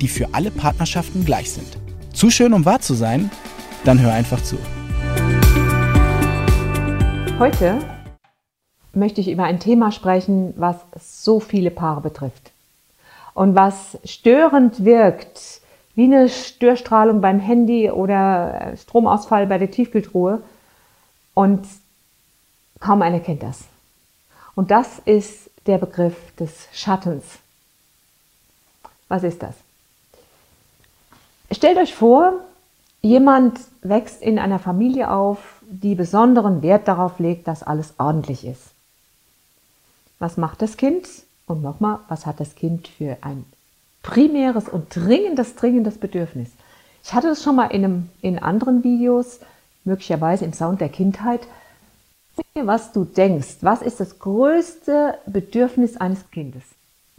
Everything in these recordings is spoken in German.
die für alle Partnerschaften gleich sind. Zu schön, um wahr zu sein? Dann hör einfach zu. Heute möchte ich über ein Thema sprechen, was so viele Paare betrifft und was störend wirkt, wie eine Störstrahlung beim Handy oder Stromausfall bei der Tiefkühltruhe und kaum einer kennt das. Und das ist der Begriff des Schattens. Was ist das? Stellt euch vor, jemand wächst in einer Familie auf, die besonderen Wert darauf legt, dass alles ordentlich ist. Was macht das Kind? Und nochmal, was hat das Kind für ein primäres und dringendes, dringendes Bedürfnis? Ich hatte es schon mal in, einem, in anderen Videos, möglicherweise im Sound der Kindheit. Was du denkst, was ist das größte Bedürfnis eines Kindes?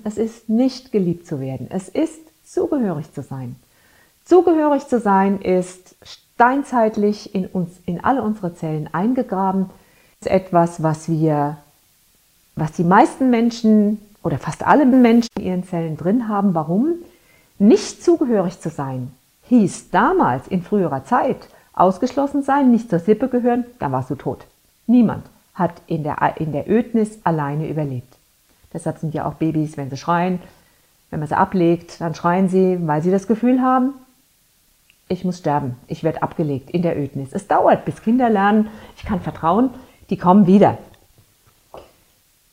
Es ist nicht geliebt zu werden. Es ist zugehörig zu sein. Zugehörig zu sein ist steinzeitlich in uns, in alle unsere Zellen eingegraben. Das ist etwas, was wir, was die meisten Menschen oder fast alle Menschen in ihren Zellen drin haben. Warum? Nicht zugehörig zu sein hieß damals in früherer Zeit ausgeschlossen sein, nicht zur Sippe gehören, da warst du tot. Niemand hat in der, in der Ödnis alleine überlebt. Deshalb sind ja auch Babys, wenn sie schreien, wenn man sie ablegt, dann schreien sie, weil sie das Gefühl haben, ich muss sterben, ich werde abgelegt in der Ödnis. Es dauert, bis Kinder lernen, ich kann vertrauen, die kommen wieder.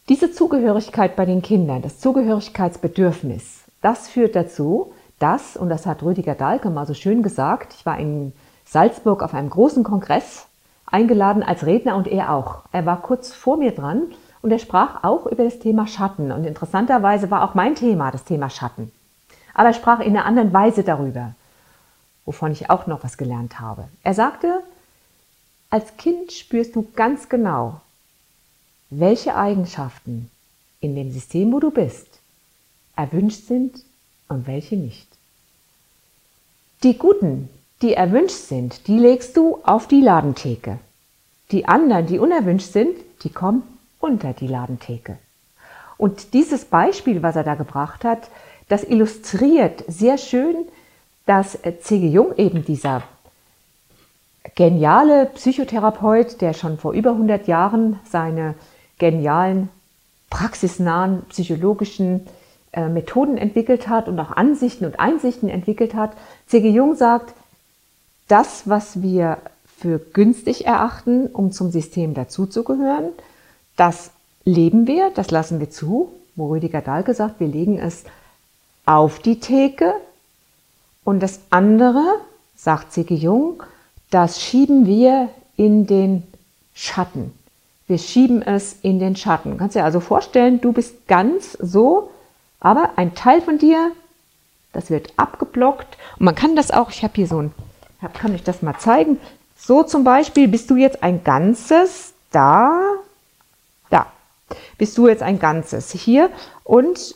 Diese Zugehörigkeit bei den Kindern, das Zugehörigkeitsbedürfnis, das führt dazu, dass, und das hat Rüdiger Dahlke mal so schön gesagt, ich war in Salzburg auf einem großen Kongress eingeladen als Redner und er auch. Er war kurz vor mir dran und er sprach auch über das Thema Schatten. Und interessanterweise war auch mein Thema das Thema Schatten. Aber er sprach in einer anderen Weise darüber wovon ich auch noch was gelernt habe. Er sagte, als Kind spürst du ganz genau, welche Eigenschaften in dem System, wo du bist, erwünscht sind und welche nicht. Die guten, die erwünscht sind, die legst du auf die Ladentheke. Die anderen, die unerwünscht sind, die kommen unter die Ladentheke. Und dieses Beispiel, was er da gebracht hat, das illustriert sehr schön, dass C.G. Jung eben dieser geniale Psychotherapeut, der schon vor über 100 Jahren seine genialen, praxisnahen psychologischen äh, Methoden entwickelt hat und auch Ansichten und Einsichten entwickelt hat. C.G. Jung sagt, das, was wir für günstig erachten, um zum System dazuzugehören, das leben wir, das lassen wir zu, wo Rüdiger Dahlke sagt, wir legen es auf die Theke, und das andere, sagt Sigge Jung, das schieben wir in den Schatten. Wir schieben es in den Schatten. Kannst dir also vorstellen, du bist ganz so, aber ein Teil von dir, das wird abgeblockt. Und man kann das auch, ich habe hier so ein, kann ich das mal zeigen. So zum Beispiel bist du jetzt ein Ganzes da, da. Bist du jetzt ein Ganzes hier und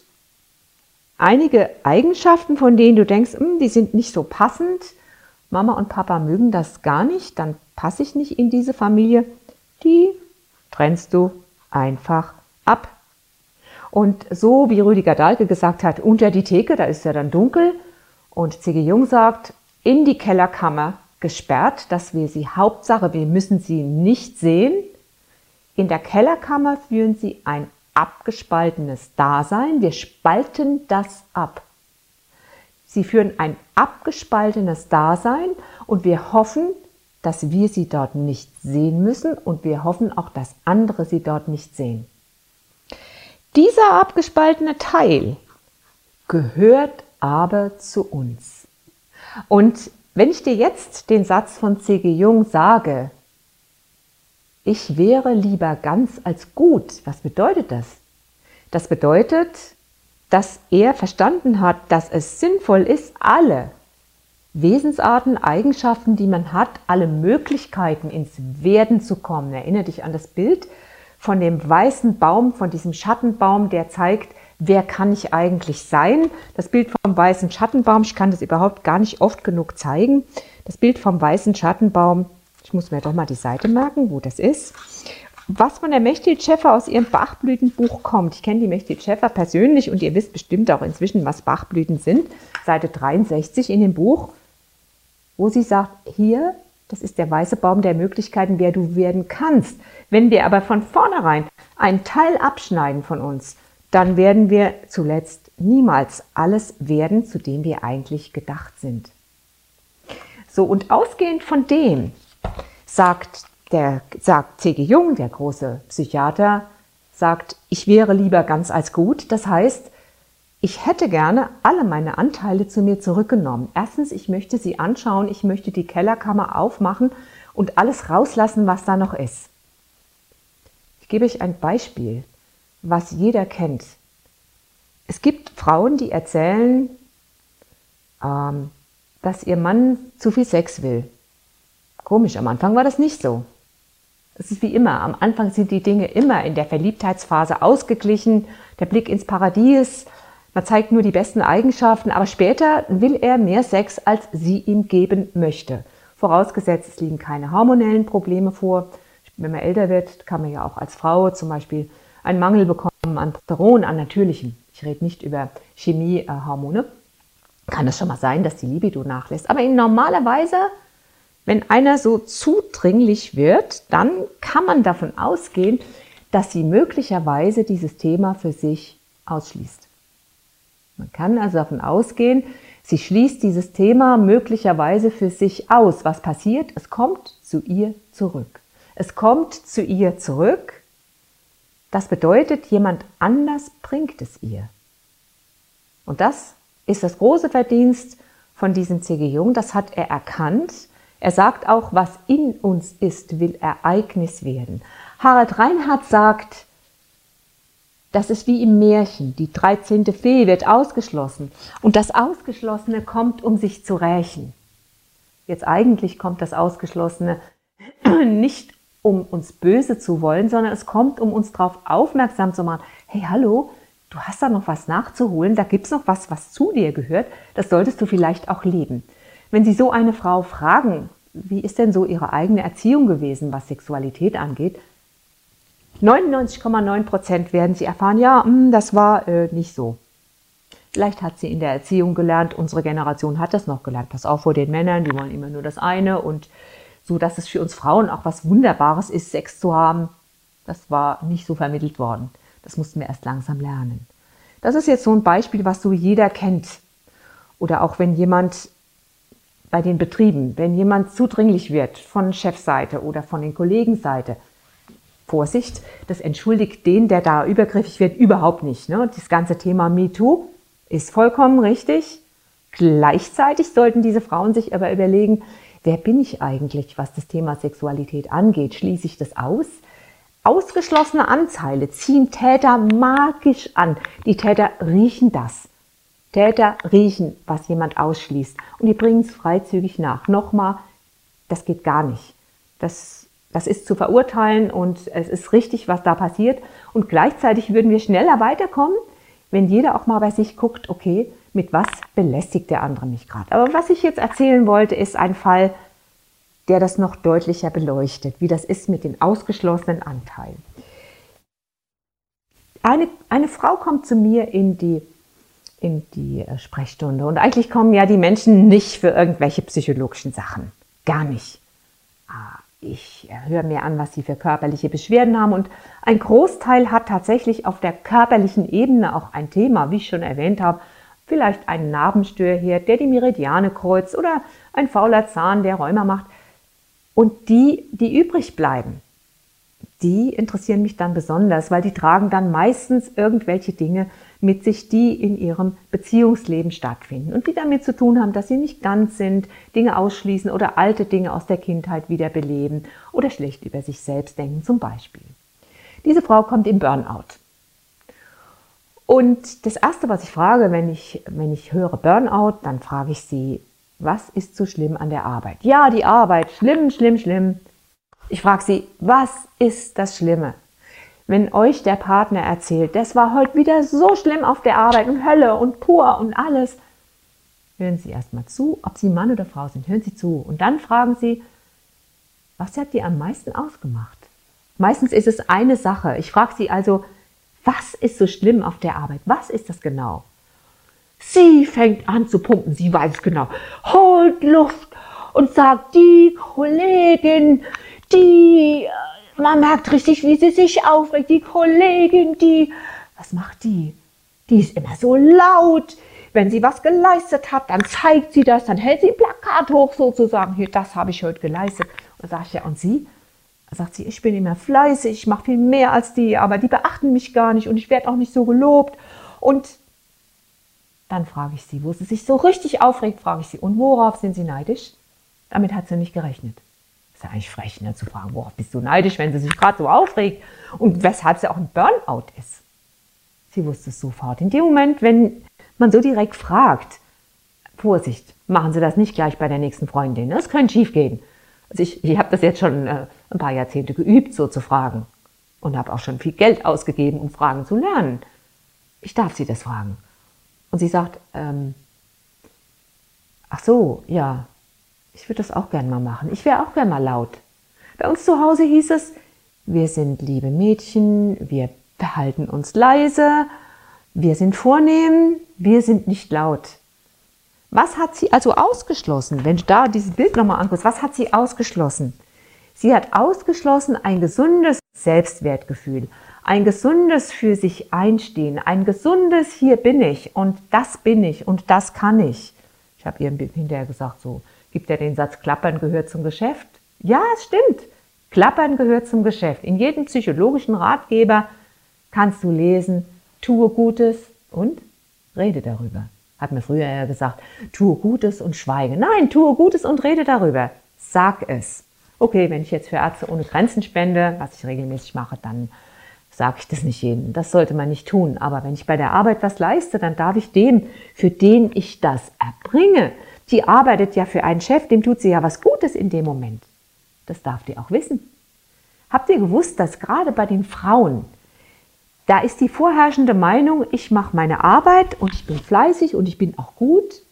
einige Eigenschaften, von denen du denkst, hm, die sind nicht so passend, Mama und Papa mögen das gar nicht, dann passe ich nicht in diese Familie, die trennst du einfach ab. Und so wie Rüdiger Dahlke gesagt hat, unter die Theke, da ist ja dann dunkel, und C.G. Jung sagt, in die Kellerkammer gesperrt, dass wir sie Hauptsache, wir müssen sie nicht sehen. In der Kellerkammer führen sie ein abgespaltenes Dasein. Wir spalten das ab. Sie führen ein abgespaltenes Dasein und wir hoffen, dass wir sie dort nicht sehen müssen und wir hoffen auch, dass andere sie dort nicht sehen. Dieser abgespaltene Teil gehört aber zu uns. Und wenn ich dir jetzt den Satz von C.G. Jung sage, ich wäre lieber ganz als gut. Was bedeutet das? Das bedeutet, dass er verstanden hat, dass es sinnvoll ist, alle Wesensarten, Eigenschaften, die man hat, alle Möglichkeiten ins Werden zu kommen. Erinnere dich an das Bild von dem weißen Baum, von diesem Schattenbaum, der zeigt, wer kann ich eigentlich sein. Das Bild vom weißen Schattenbaum, ich kann das überhaupt gar nicht oft genug zeigen. Das Bild vom weißen Schattenbaum, ich muss mir doch mal die Seite merken, wo das ist. Was von der Mechtil Schäffer aus ihrem Bachblütenbuch kommt. Ich kenne die Mechtil Schäffer persönlich und ihr wisst bestimmt auch inzwischen, was Bachblüten sind. Seite 63 in dem Buch, wo sie sagt, hier, das ist der weiße Baum der Möglichkeiten, wer du werden kannst. Wenn wir aber von vornherein einen Teil abschneiden von uns, dann werden wir zuletzt niemals alles werden, zu dem wir eigentlich gedacht sind. So, und ausgehend von dem sagt der, sagt C.G. Jung, der große Psychiater, sagt, ich wäre lieber ganz als gut. Das heißt, ich hätte gerne alle meine Anteile zu mir zurückgenommen. Erstens, ich möchte sie anschauen, ich möchte die Kellerkammer aufmachen und alles rauslassen, was da noch ist. Ich gebe euch ein Beispiel, was jeder kennt. Es gibt Frauen, die erzählen, ähm, dass ihr Mann zu viel Sex will. Komisch, am Anfang war das nicht so. Es ist wie immer, am Anfang sind die Dinge immer in der Verliebtheitsphase ausgeglichen, der Blick ins Paradies, man zeigt nur die besten Eigenschaften, aber später will er mehr Sex, als sie ihm geben möchte. Vorausgesetzt, es liegen keine hormonellen Probleme vor. Wenn man älter wird, kann man ja auch als Frau zum Beispiel einen Mangel bekommen an Testosteron, an natürlichem. Ich rede nicht über Chemiehormone kann es schon mal sein, dass die Libido nachlässt. Aber in normaler Weise, wenn einer so zudringlich wird, dann kann man davon ausgehen, dass sie möglicherweise dieses Thema für sich ausschließt. Man kann also davon ausgehen, sie schließt dieses Thema möglicherweise für sich aus. Was passiert? Es kommt zu ihr zurück. Es kommt zu ihr zurück. Das bedeutet, jemand anders bringt es ihr. Und das ist das große Verdienst von diesem C.G. Jung. Das hat er erkannt. Er sagt auch, was in uns ist, will Ereignis werden. Harald Reinhardt sagt, das ist wie im Märchen. Die 13. Fee wird ausgeschlossen. Und das Ausgeschlossene kommt, um sich zu rächen. Jetzt eigentlich kommt das Ausgeschlossene nicht, um uns böse zu wollen, sondern es kommt, um uns darauf aufmerksam zu machen. Hey, hallo, du hast da noch was nachzuholen, da gibt es noch was, was zu dir gehört, das solltest du vielleicht auch leben. Wenn Sie so eine Frau fragen, wie ist denn so ihre eigene Erziehung gewesen, was Sexualität angeht, 99,9 Prozent werden Sie erfahren, ja, hm, das war äh, nicht so. Vielleicht hat sie in der Erziehung gelernt, unsere Generation hat das noch gelernt. Pass auf vor den Männern, die wollen immer nur das eine und so, dass es für uns Frauen auch was Wunderbares ist, Sex zu haben. Das war nicht so vermittelt worden. Das mussten wir erst langsam lernen. Das ist jetzt so ein Beispiel, was so jeder kennt. Oder auch wenn jemand bei den Betrieben, wenn jemand zudringlich wird von Chefseite oder von den Kollegenseite, Vorsicht, das entschuldigt den, der da übergriffig wird, überhaupt nicht. Ne? Das ganze Thema MeToo ist vollkommen richtig. Gleichzeitig sollten diese Frauen sich aber überlegen, wer bin ich eigentlich, was das Thema Sexualität angeht? Schließe ich das aus? Ausgeschlossene Anteile ziehen Täter magisch an. Die Täter riechen das. Täter riechen, was jemand ausschließt. Und die bringen es freizügig nach. Nochmal, das geht gar nicht. Das, das ist zu verurteilen und es ist richtig, was da passiert. Und gleichzeitig würden wir schneller weiterkommen, wenn jeder auch mal bei sich guckt, okay, mit was belästigt der andere mich gerade. Aber was ich jetzt erzählen wollte, ist ein Fall, der das noch deutlicher beleuchtet, wie das ist mit den ausgeschlossenen Anteilen. Eine, eine Frau kommt zu mir in die, in die äh, Sprechstunde und eigentlich kommen ja die Menschen nicht für irgendwelche psychologischen Sachen. Gar nicht. Ah, ich höre mir an, was sie für körperliche Beschwerden haben und ein Großteil hat tatsächlich auf der körperlichen Ebene auch ein Thema, wie ich schon erwähnt habe, vielleicht ein Narbenstörherd, der die Meridiane kreuzt oder ein fauler Zahn, der Rheuma macht. Und die, die übrig bleiben, die interessieren mich dann besonders, weil die tragen dann meistens irgendwelche Dinge mit sich, die in ihrem Beziehungsleben stattfinden und die damit zu tun haben, dass sie nicht ganz sind, Dinge ausschließen oder alte Dinge aus der Kindheit wiederbeleben oder schlecht über sich selbst denken zum Beispiel. Diese Frau kommt im Burnout. Und das Erste, was ich frage, wenn ich, wenn ich höre Burnout, dann frage ich sie, was ist so schlimm an der Arbeit? Ja, die Arbeit, schlimm, schlimm, schlimm. Ich frage Sie, was ist das Schlimme? Wenn euch der Partner erzählt, das war heute wieder so schlimm auf der Arbeit und Hölle und pur und alles, hören Sie erstmal zu, ob Sie Mann oder Frau sind, hören Sie zu. Und dann fragen Sie, was hat die am meisten ausgemacht? Meistens ist es eine Sache. Ich frage Sie also, was ist so schlimm auf der Arbeit? Was ist das genau? Sie fängt an zu pumpen, sie weiß genau, holt Luft und sagt, die Kollegin, die, man merkt richtig, wie sie sich aufregt, die Kollegin, die, was macht die? Die ist immer so laut. Wenn sie was geleistet hat, dann zeigt sie das, dann hält sie ein Plakat hoch sozusagen, hier, das habe ich heute geleistet. Und sage ich, ja, und sie? Sagt sie, ich bin immer fleißig, ich mache viel mehr als die, aber die beachten mich gar nicht und ich werde auch nicht so gelobt. Und dann frage ich sie, wo sie sich so richtig aufregt, frage ich sie, und worauf sind sie neidisch? Damit hat sie nicht gerechnet. Ist ja eigentlich frech, ne, zu fragen, worauf bist du neidisch, wenn sie sich gerade so aufregt und weshalb sie auch ein Burnout ist. Sie wusste es sofort. In dem Moment, wenn man so direkt fragt, Vorsicht, machen Sie das nicht gleich bei der nächsten Freundin. Das könnte schief gehen. Also ich, ich habe das jetzt schon äh, ein paar Jahrzehnte geübt, so zu fragen. Und habe auch schon viel Geld ausgegeben, um Fragen zu lernen. Ich darf Sie das fragen. Und sie sagt, ähm, ach so, ja, ich würde das auch gern mal machen. Ich wäre auch gern mal laut. Bei uns zu Hause hieß es, wir sind liebe Mädchen, wir behalten uns leise, wir sind vornehm, wir sind nicht laut. Was hat sie also ausgeschlossen? Wenn du da dieses Bild nochmal anguckst, was hat sie ausgeschlossen? Sie hat ausgeschlossen ein gesundes Selbstwertgefühl, ein gesundes für sich einstehen, ein gesundes hier bin ich und das bin ich und das kann ich. Ich habe ihr hinterher gesagt, so gibt er den Satz, Klappern gehört zum Geschäft. Ja, es stimmt. Klappern gehört zum Geschäft. In jedem psychologischen Ratgeber kannst du lesen, tue Gutes und rede darüber. Hat mir früher ja gesagt, tue Gutes und schweige. Nein, tue Gutes und rede darüber. Sag es. Okay, wenn ich jetzt für Ärzte ohne Grenzen spende, was ich regelmäßig mache, dann sage ich das nicht jedem. Das sollte man nicht tun. Aber wenn ich bei der Arbeit was leiste, dann darf ich dem, für den ich das erbringe, die arbeitet ja für einen Chef, dem tut sie ja was Gutes in dem Moment. Das darf die auch wissen. Habt ihr gewusst, dass gerade bei den Frauen, da ist die vorherrschende Meinung, ich mache meine Arbeit und ich bin fleißig und ich bin auch gut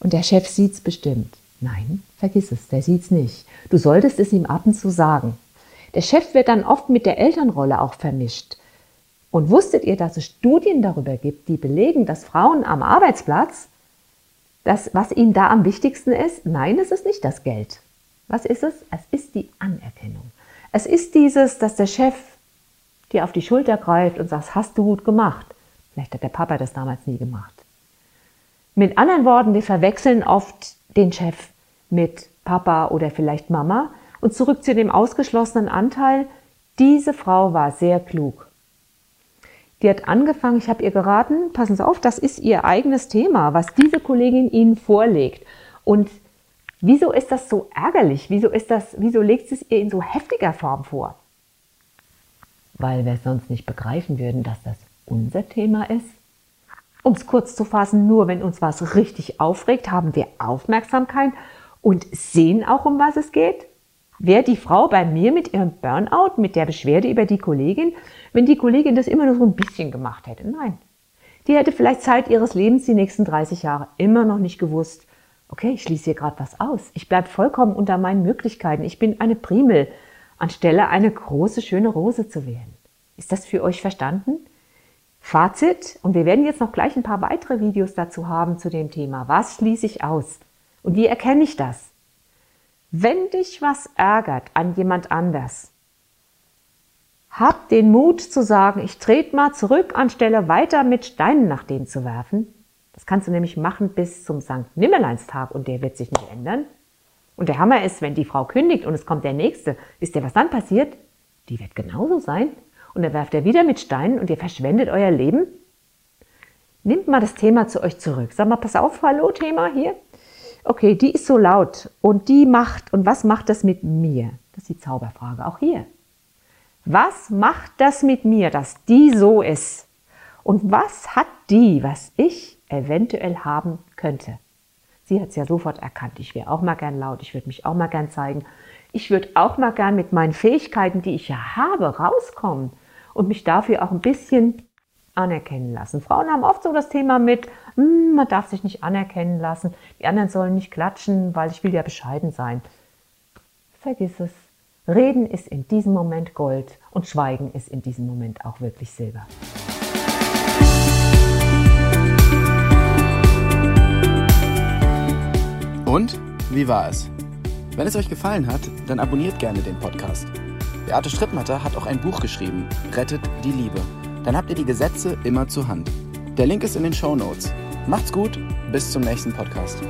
und der Chef sieht es bestimmt. Nein, vergiss es, der sieht es nicht. Du solltest es ihm ab und zu sagen. Der Chef wird dann oft mit der Elternrolle auch vermischt. Und wusstet ihr, dass es Studien darüber gibt, die belegen, dass Frauen am Arbeitsplatz, das, was ihnen da am wichtigsten ist? Nein, es ist nicht das Geld. Was ist es? Es ist die Anerkennung. Es ist dieses, dass der Chef dir auf die Schulter greift und sagt, hast du gut gemacht. Vielleicht hat der Papa das damals nie gemacht. Mit anderen Worten, wir verwechseln oft den Chef mit Papa oder vielleicht Mama und zurück zu dem ausgeschlossenen Anteil. Diese Frau war sehr klug. Die hat angefangen, ich habe ihr geraten, passen Sie auf, das ist ihr eigenes Thema, was diese Kollegin Ihnen vorlegt. Und wieso ist das so ärgerlich? Wieso, ist das, wieso legt sie es ihr in so heftiger Form vor? Weil wir sonst nicht begreifen würden, dass das unser Thema ist. Um es kurz zu fassen, nur wenn uns was richtig aufregt, haben wir Aufmerksamkeit und sehen auch, um was es geht. Wäre die Frau bei mir mit ihrem Burnout, mit der Beschwerde über die Kollegin, wenn die Kollegin das immer nur so ein bisschen gemacht hätte? Nein. Die hätte vielleicht Zeit ihres Lebens die nächsten 30 Jahre immer noch nicht gewusst, okay, ich schließe hier gerade was aus. Ich bleibe vollkommen unter meinen Möglichkeiten. Ich bin eine Primel, anstelle eine große, schöne Rose zu werden. Ist das für euch verstanden? Fazit, und wir werden jetzt noch gleich ein paar weitere Videos dazu haben zu dem Thema. Was schließe ich aus? Und wie erkenne ich das? Wenn dich was ärgert an jemand anders, hab den Mut zu sagen, ich trete mal zurück, anstelle weiter mit Steinen nach dem zu werfen. Das kannst du nämlich machen bis zum St. Nimmerleinstag und der wird sich nicht ändern. Und der Hammer ist, wenn die Frau kündigt und es kommt der Nächste, wisst ihr, was dann passiert? Die wird genauso sein. Und dann werft er wieder mit Steinen und ihr verschwendet euer Leben. Nehmt mal das Thema zu euch zurück. Sag mal, pass auf, hallo Thema hier okay, die ist so laut und die macht, und was macht das mit mir? Das ist die Zauberfrage, auch hier. Was macht das mit mir, dass die so ist? Und was hat die, was ich eventuell haben könnte? Sie hat es ja sofort erkannt. Ich wäre auch mal gern laut, ich würde mich auch mal gern zeigen. Ich würde auch mal gern mit meinen Fähigkeiten, die ich ja habe, rauskommen und mich dafür auch ein bisschen anerkennen lassen. Frauen haben oft so das Thema mit, hm, man darf sich nicht anerkennen lassen, die anderen sollen nicht klatschen, weil ich will ja bescheiden sein. Vergiss es. Reden ist in diesem Moment Gold und Schweigen ist in diesem Moment auch wirklich Silber. Und wie war es? Wenn es euch gefallen hat, dann abonniert gerne den Podcast. Beate Strittmatter hat auch ein Buch geschrieben, Rettet die Liebe. Dann habt ihr die Gesetze immer zur Hand. Der Link ist in den Show Notes. Macht's gut, bis zum nächsten Podcast.